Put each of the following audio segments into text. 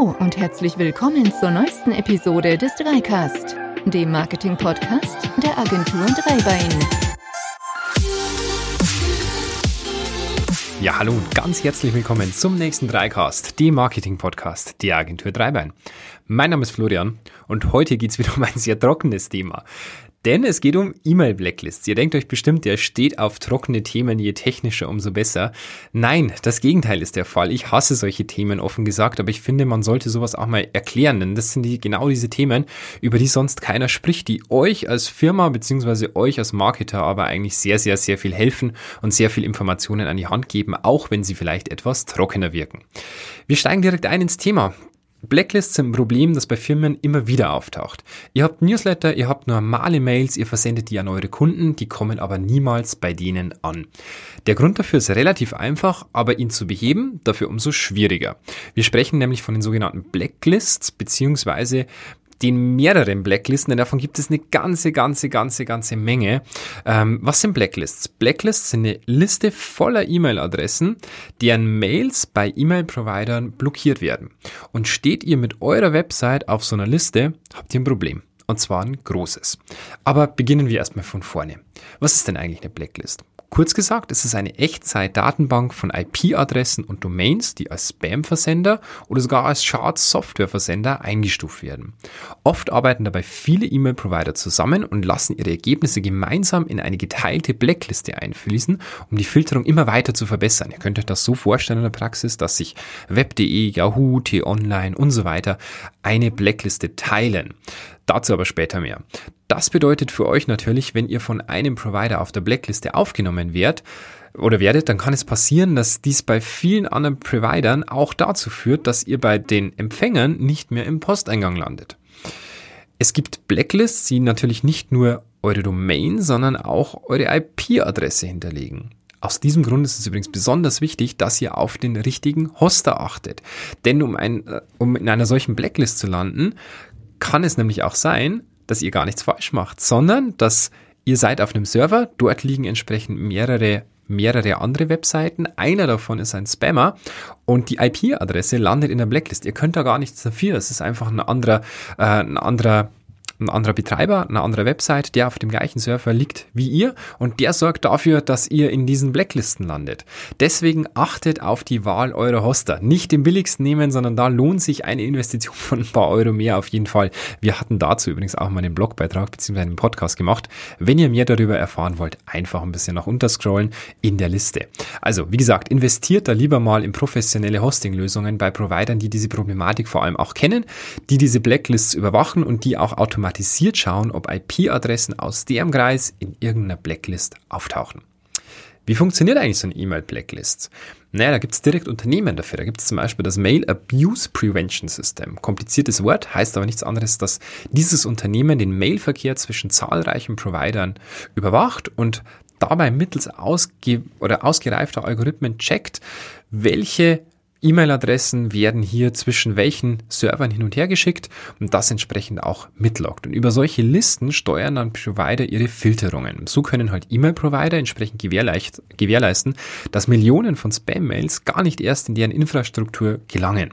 Hallo und herzlich willkommen zur neuesten Episode des Dreicast, dem Marketing-Podcast der Agentur Dreibein. Ja, hallo und ganz herzlich willkommen zum nächsten Dreicast, dem Marketing-Podcast der Agentur Dreibein. Mein Name ist Florian und heute geht's wieder um ein sehr trockenes Thema. Denn es geht um E-Mail-Blacklists. Ihr denkt euch bestimmt, der steht auf trockene Themen, je technischer, umso besser. Nein, das Gegenteil ist der Fall. Ich hasse solche Themen, offen gesagt, aber ich finde, man sollte sowas auch mal erklären, denn das sind die, genau diese Themen, über die sonst keiner spricht, die euch als Firma beziehungsweise euch als Marketer aber eigentlich sehr, sehr, sehr viel helfen und sehr viel Informationen an die Hand geben, auch wenn sie vielleicht etwas trockener wirken. Wir steigen direkt ein ins Thema. Blacklists sind ein Problem, das bei Firmen immer wieder auftaucht. Ihr habt Newsletter, ihr habt normale Mails, ihr versendet die an eure Kunden, die kommen aber niemals bei denen an. Der Grund dafür ist relativ einfach, aber ihn zu beheben, dafür umso schwieriger. Wir sprechen nämlich von den sogenannten Blacklists, beziehungsweise den mehreren Blacklisten, denn davon gibt es eine ganze, ganze, ganze, ganze Menge. Ähm, was sind Blacklists? Blacklists sind eine Liste voller E-Mail-Adressen, deren Mails bei E-Mail-Providern blockiert werden. Und steht ihr mit eurer Website auf so einer Liste, habt ihr ein Problem. Und zwar ein großes. Aber beginnen wir erstmal von vorne. Was ist denn eigentlich eine Blacklist? Kurz gesagt, es ist eine Echtzeit-Datenbank von IP-Adressen und Domains, die als Spam-Versender oder sogar als Schad-Software-Versender eingestuft werden. Oft arbeiten dabei viele E-Mail-Provider zusammen und lassen ihre Ergebnisse gemeinsam in eine geteilte Blackliste einfließen, um die Filterung immer weiter zu verbessern. Ihr könnt euch das so vorstellen in der Praxis, dass sich Web.de, Yahoo, T-Online und so weiter eine Blackliste teilen. Dazu aber später mehr. Das bedeutet für euch natürlich, wenn ihr von einem Provider auf der Blackliste aufgenommen werdet, oder werdet, dann kann es passieren, dass dies bei vielen anderen Providern auch dazu führt, dass ihr bei den Empfängern nicht mehr im Posteingang landet. Es gibt Blacklists, die natürlich nicht nur eure Domain, sondern auch eure IP-Adresse hinterlegen. Aus diesem Grund ist es übrigens besonders wichtig, dass ihr auf den richtigen Hoster achtet. Denn um, ein, äh, um in einer solchen Blacklist zu landen, kann es nämlich auch sein, dass ihr gar nichts falsch macht, sondern dass ihr seid auf einem Server, dort liegen entsprechend mehrere mehrere andere Webseiten. Einer davon ist ein Spammer und die IP-Adresse landet in der Blacklist. Ihr könnt da gar nichts dafür. Es ist einfach ein anderer, äh, ein anderer ein anderer Betreiber, eine andere Website, der auf dem gleichen Server liegt wie ihr und der sorgt dafür, dass ihr in diesen Blacklisten landet. Deswegen achtet auf die Wahl eurer Hoster. Nicht den billigsten nehmen, sondern da lohnt sich eine Investition von ein paar Euro mehr auf jeden Fall. Wir hatten dazu übrigens auch mal einen Blogbeitrag bzw. einen Podcast gemacht. Wenn ihr mehr darüber erfahren wollt, einfach ein bisschen nach unterscrollen in der Liste. Also, wie gesagt, investiert da lieber mal in professionelle Hosting-Lösungen bei Providern, die diese Problematik vor allem auch kennen, die diese Blacklists überwachen und die auch automatisch automatisiert schauen, ob IP-Adressen aus deren Kreis in irgendeiner Blacklist auftauchen. Wie funktioniert eigentlich so eine E-Mail-Blacklist? Naja, da gibt es direkt Unternehmen dafür. Da gibt es zum Beispiel das Mail Abuse Prevention System. Kompliziertes Wort, heißt aber nichts anderes, dass dieses Unternehmen den Mailverkehr zwischen zahlreichen Providern überwacht und dabei mittels ausge oder ausgereifter Algorithmen checkt, welche E-Mail-Adressen werden hier zwischen welchen Servern hin und her geschickt und das entsprechend auch mitloggt. Und über solche Listen steuern dann Provider ihre Filterungen. So können halt E-Mail-Provider entsprechend gewährleisten, dass Millionen von Spam-Mails gar nicht erst in deren Infrastruktur gelangen.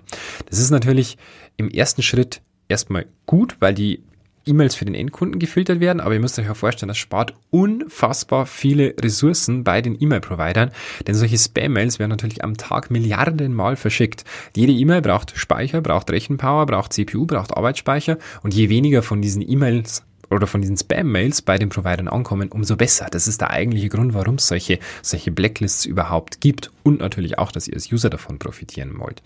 Das ist natürlich im ersten Schritt erstmal gut, weil die E-Mails für den Endkunden gefiltert werden, aber ihr müsst euch auch vorstellen, das spart unfassbar viele Ressourcen bei den E-Mail-Providern, denn solche Spam-Mails werden natürlich am Tag Milliarden Mal verschickt. Jede E-Mail braucht Speicher, braucht Rechenpower, braucht CPU, braucht Arbeitsspeicher und je weniger von diesen E-Mails oder von diesen Spam-Mails bei den Providern ankommen, umso besser. Das ist der eigentliche Grund, warum es solche, solche Blacklists überhaupt gibt und natürlich auch, dass ihr als User davon profitieren wollt.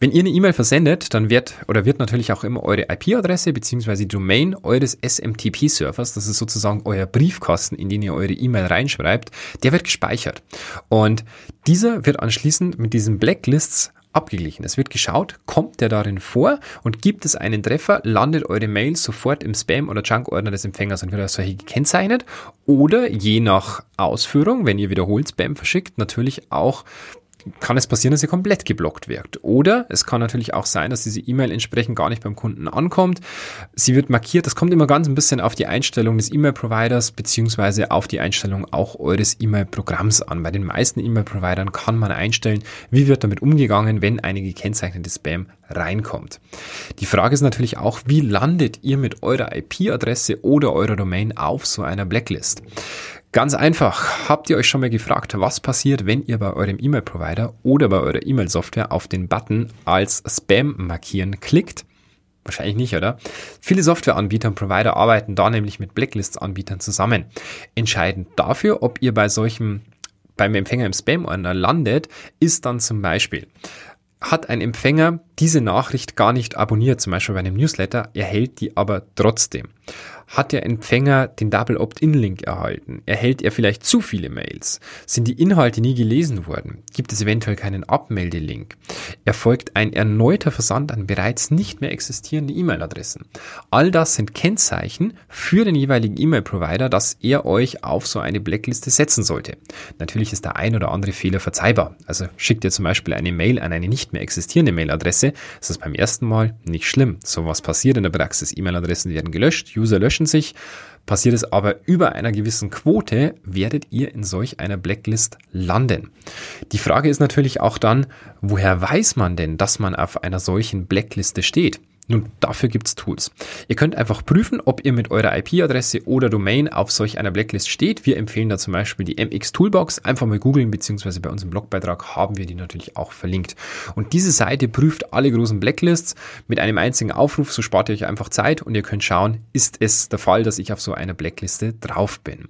Wenn ihr eine E-Mail versendet, dann wird oder wird natürlich auch immer eure IP-Adresse bzw. Domain eures SMTP-Servers, das ist sozusagen euer Briefkasten, in den ihr eure E-Mail reinschreibt, der wird gespeichert. Und dieser wird anschließend mit diesen Blacklists abgeglichen. Es wird geschaut, kommt der darin vor und gibt es einen Treffer, landet eure Mail sofort im Spam- oder Junk-Ordner des Empfängers und wird als solche gekennzeichnet. Oder je nach Ausführung, wenn ihr wiederholt Spam verschickt, natürlich auch kann es passieren, dass ihr komplett geblockt wirkt. Oder es kann natürlich auch sein, dass diese E-Mail entsprechend gar nicht beim Kunden ankommt. Sie wird markiert. Das kommt immer ganz ein bisschen auf die Einstellung des E-Mail-Providers beziehungsweise auf die Einstellung auch eures E-Mail-Programms an. Bei den meisten E-Mail-Providern kann man einstellen, wie wird damit umgegangen, wenn eine gekennzeichnete Spam reinkommt. Die Frage ist natürlich auch, wie landet ihr mit eurer IP-Adresse oder eurer Domain auf so einer Blacklist? Ganz einfach. Habt ihr euch schon mal gefragt, was passiert, wenn ihr bei eurem E-Mail-Provider oder bei eurer E-Mail-Software auf den Button als Spam markieren klickt? Wahrscheinlich nicht, oder? Viele Softwareanbieter und Provider arbeiten da nämlich mit Blacklists-Anbietern zusammen. Entscheidend dafür, ob ihr bei solchem beim Empfänger im Spam-Ordner landet, ist dann zum Beispiel, hat ein Empfänger diese Nachricht gar nicht abonniert, zum Beispiel bei einem Newsletter, erhält die aber trotzdem. Hat der Empfänger den Double Opt-in-Link erhalten? Erhält er vielleicht zu viele Mails? Sind die Inhalte nie gelesen worden? Gibt es eventuell keinen Abmeldelink? Erfolgt ein erneuter Versand an bereits nicht mehr existierende E-Mail-Adressen? All das sind Kennzeichen für den jeweiligen E-Mail-Provider, dass er euch auf so eine Blackliste setzen sollte. Natürlich ist der ein oder andere Fehler verzeihbar. Also schickt ihr zum Beispiel eine Mail an eine nicht mehr existierende Mailadresse, ist das beim ersten Mal nicht schlimm. So was passiert in der Praxis. E-Mail-Adressen werden gelöscht, User löschen löschen sich. Passiert es aber über einer gewissen Quote, werdet ihr in solch einer Blacklist landen. Die Frage ist natürlich auch dann, woher weiß man denn, dass man auf einer solchen Blackliste steht? Nun, dafür gibt's Tools. Ihr könnt einfach prüfen, ob ihr mit eurer IP-Adresse oder Domain auf solch einer Blacklist steht. Wir empfehlen da zum Beispiel die MX Toolbox. Einfach mal googeln, beziehungsweise bei unserem Blogbeitrag haben wir die natürlich auch verlinkt. Und diese Seite prüft alle großen Blacklists mit einem einzigen Aufruf. So spart ihr euch einfach Zeit und ihr könnt schauen, ist es der Fall, dass ich auf so einer Blackliste drauf bin.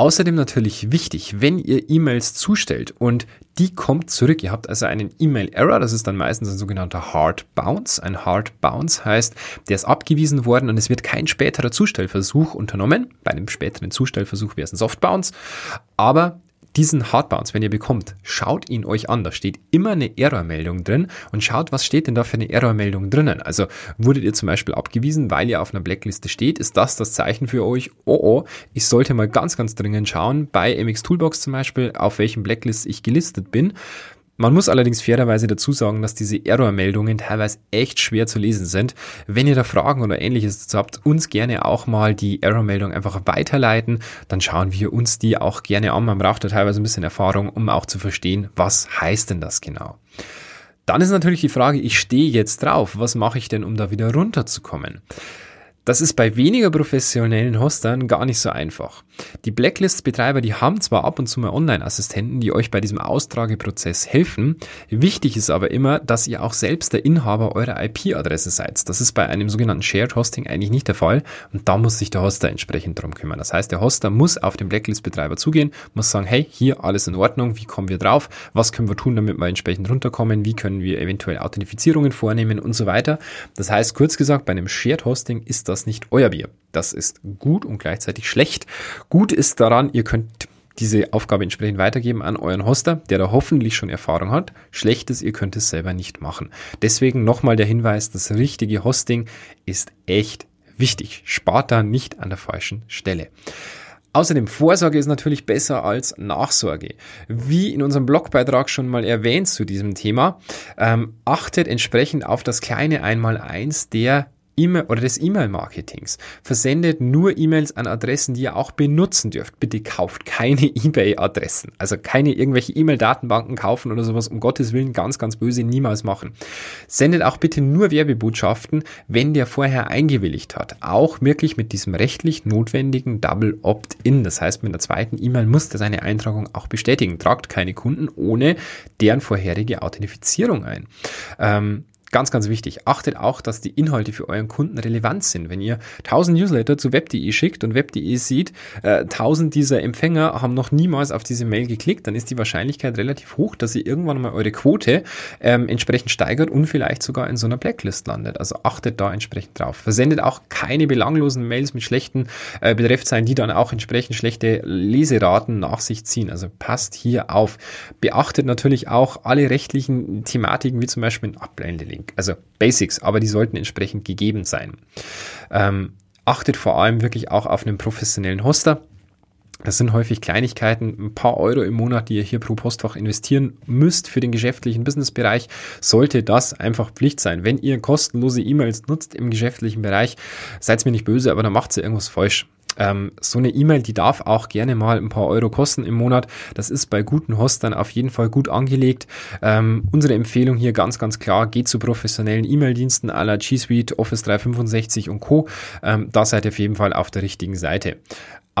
Außerdem natürlich wichtig, wenn ihr E-Mails zustellt und die kommt zurück. Ihr habt also einen E-Mail-Error, das ist dann meistens ein sogenannter Hard Bounce. Ein Hard Bounce heißt, der ist abgewiesen worden und es wird kein späterer Zustellversuch unternommen. Bei einem späteren Zustellversuch wäre es ein Soft Bounce. Aber diesen Hardbounce, wenn ihr bekommt, schaut ihn euch an. Da steht immer eine Errormeldung drin und schaut, was steht denn da für eine Errormeldung drinnen. Also wurdet ihr zum Beispiel abgewiesen, weil ihr auf einer Blackliste steht, ist das das Zeichen für euch, oh oh, ich sollte mal ganz, ganz dringend schauen, bei MX Toolbox zum Beispiel, auf welchem Blacklist ich gelistet bin. Man muss allerdings fairerweise dazu sagen, dass diese Error-Meldungen teilweise echt schwer zu lesen sind. Wenn ihr da Fragen oder ähnliches dazu habt, uns gerne auch mal die Error-Meldung einfach weiterleiten. Dann schauen wir uns die auch gerne an. Man braucht da teilweise ein bisschen Erfahrung, um auch zu verstehen, was heißt denn das genau. Dann ist natürlich die Frage, ich stehe jetzt drauf. Was mache ich denn, um da wieder runterzukommen? Das ist bei weniger professionellen Hostern gar nicht so einfach. Die Blacklist-Betreiber, die haben zwar ab und zu mal Online-Assistenten, die euch bei diesem Austrageprozess helfen. Wichtig ist aber immer, dass ihr auch selbst der Inhaber eurer IP-Adresse seid. Das ist bei einem sogenannten Shared Hosting eigentlich nicht der Fall und da muss sich der Hoster entsprechend drum kümmern. Das heißt, der Hoster muss auf den Blacklist-Betreiber zugehen, muss sagen, hey, hier alles in Ordnung, wie kommen wir drauf, was können wir tun, damit wir entsprechend runterkommen, wie können wir eventuell Authentifizierungen vornehmen und so weiter. Das heißt, kurz gesagt, bei einem Shared Hosting ist das nicht euer Bier. Das ist gut und gleichzeitig schlecht. Gut ist daran, ihr könnt diese Aufgabe entsprechend weitergeben an euren Hoster, der da hoffentlich schon Erfahrung hat. Schlecht ist, ihr könnt es selber nicht machen. Deswegen nochmal der Hinweis, das richtige Hosting ist echt wichtig. Spart da nicht an der falschen Stelle. Außerdem Vorsorge ist natürlich besser als Nachsorge. Wie in unserem Blogbeitrag schon mal erwähnt zu diesem Thema, ähm, achtet entsprechend auf das kleine Einmaleins der E-Mail oder des E-Mail-Marketings. Versendet nur E-Mails an Adressen, die ihr auch benutzen dürft. Bitte kauft keine eBay-Adressen. Also keine irgendwelche E-Mail-Datenbanken kaufen oder sowas. Um Gottes Willen ganz, ganz böse niemals machen. Sendet auch bitte nur Werbebotschaften, wenn der vorher eingewilligt hat. Auch wirklich mit diesem rechtlich notwendigen Double Opt-in. Das heißt, mit der zweiten E-Mail muss er seine Eintragung auch bestätigen. Tragt keine Kunden ohne deren vorherige Authentifizierung ein. Ähm, Ganz, ganz wichtig. Achtet auch, dass die Inhalte für euren Kunden relevant sind. Wenn ihr 1000 Newsletter zu web.de schickt und web.de sieht, äh, 1000 dieser Empfänger haben noch niemals auf diese Mail geklickt, dann ist die Wahrscheinlichkeit relativ hoch, dass ihr irgendwann mal eure Quote ähm, entsprechend steigert und vielleicht sogar in so einer Blacklist landet. Also achtet da entsprechend drauf. Versendet auch keine belanglosen Mails mit schlechten äh, Betreffzeilen, die dann auch entsprechend schlechte Leseraten nach sich ziehen. Also passt hier auf. Beachtet natürlich auch alle rechtlichen Thematiken, wie zum Beispiel ein Also Basics, aber die sollten entsprechend gegeben sein. Ähm, achtet vor allem wirklich auch auf einen professionellen Hoster. Das sind häufig Kleinigkeiten, ein paar Euro im Monat, die ihr hier pro Postfach investieren müsst für den geschäftlichen Businessbereich. Sollte das einfach Pflicht sein. Wenn ihr kostenlose E-Mails nutzt im geschäftlichen Bereich, seid mir nicht böse, aber dann macht ihr irgendwas falsch. Ähm, so eine E-Mail, die darf auch gerne mal ein paar Euro kosten im Monat. Das ist bei guten Hostern auf jeden Fall gut angelegt. Ähm, unsere Empfehlung hier ganz, ganz klar, geht zu professionellen E-Mail-Diensten aller G Suite, Office 365 und Co. Ähm, da seid ihr auf jeden Fall auf der richtigen Seite.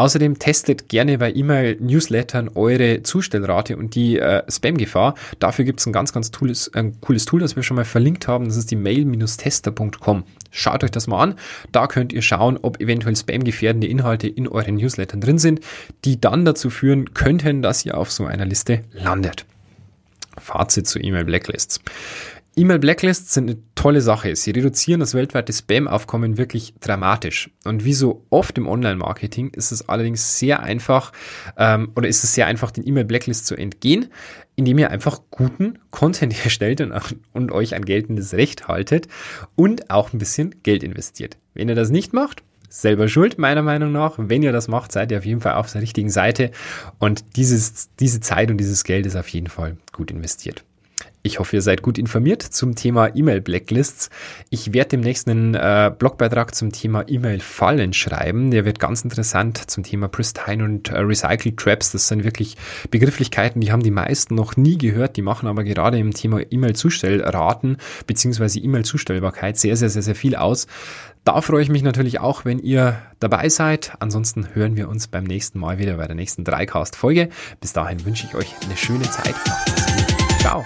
Außerdem testet gerne bei E-Mail-Newslettern eure Zustellrate und die äh, Spam-Gefahr. Dafür gibt es ein ganz, ganz tolles, äh, cooles Tool, das wir schon mal verlinkt haben. Das ist die mail-tester.com. Schaut euch das mal an. Da könnt ihr schauen, ob eventuell spam-gefährdende Inhalte in euren Newslettern drin sind, die dann dazu führen könnten, dass ihr auf so einer Liste landet. Fazit zu E-Mail-Blacklists. E-Mail-Blacklists sind eine tolle Sache. Sie reduzieren das weltweite Spam-Aufkommen wirklich dramatisch. Und wie so oft im Online-Marketing ist es allerdings sehr einfach, ähm, oder ist es sehr einfach, den E-Mail-Blacklist zu entgehen, indem ihr einfach guten Content erstellt und, und euch an geltendes Recht haltet und auch ein bisschen Geld investiert. Wenn ihr das nicht macht, selber schuld, meiner Meinung nach. Wenn ihr das macht, seid ihr auf jeden Fall auf der richtigen Seite. Und dieses, diese Zeit und dieses Geld ist auf jeden Fall gut investiert. Ich hoffe, ihr seid gut informiert zum Thema E-Mail-Blacklists. Ich werde demnächst einen äh, Blogbeitrag zum Thema E-Mail-Fallen schreiben. Der wird ganz interessant zum Thema Pristine und äh, Recycle Traps. Das sind wirklich Begrifflichkeiten, die haben die meisten noch nie gehört. Die machen aber gerade im Thema E-Mail-Zustellraten beziehungsweise E-Mail-Zustellbarkeit sehr, sehr, sehr, sehr viel aus. Da freue ich mich natürlich auch, wenn ihr dabei seid. Ansonsten hören wir uns beim nächsten Mal wieder bei der nächsten Dreicast-Folge. Bis dahin wünsche ich euch eine schöne Zeit. Ciao.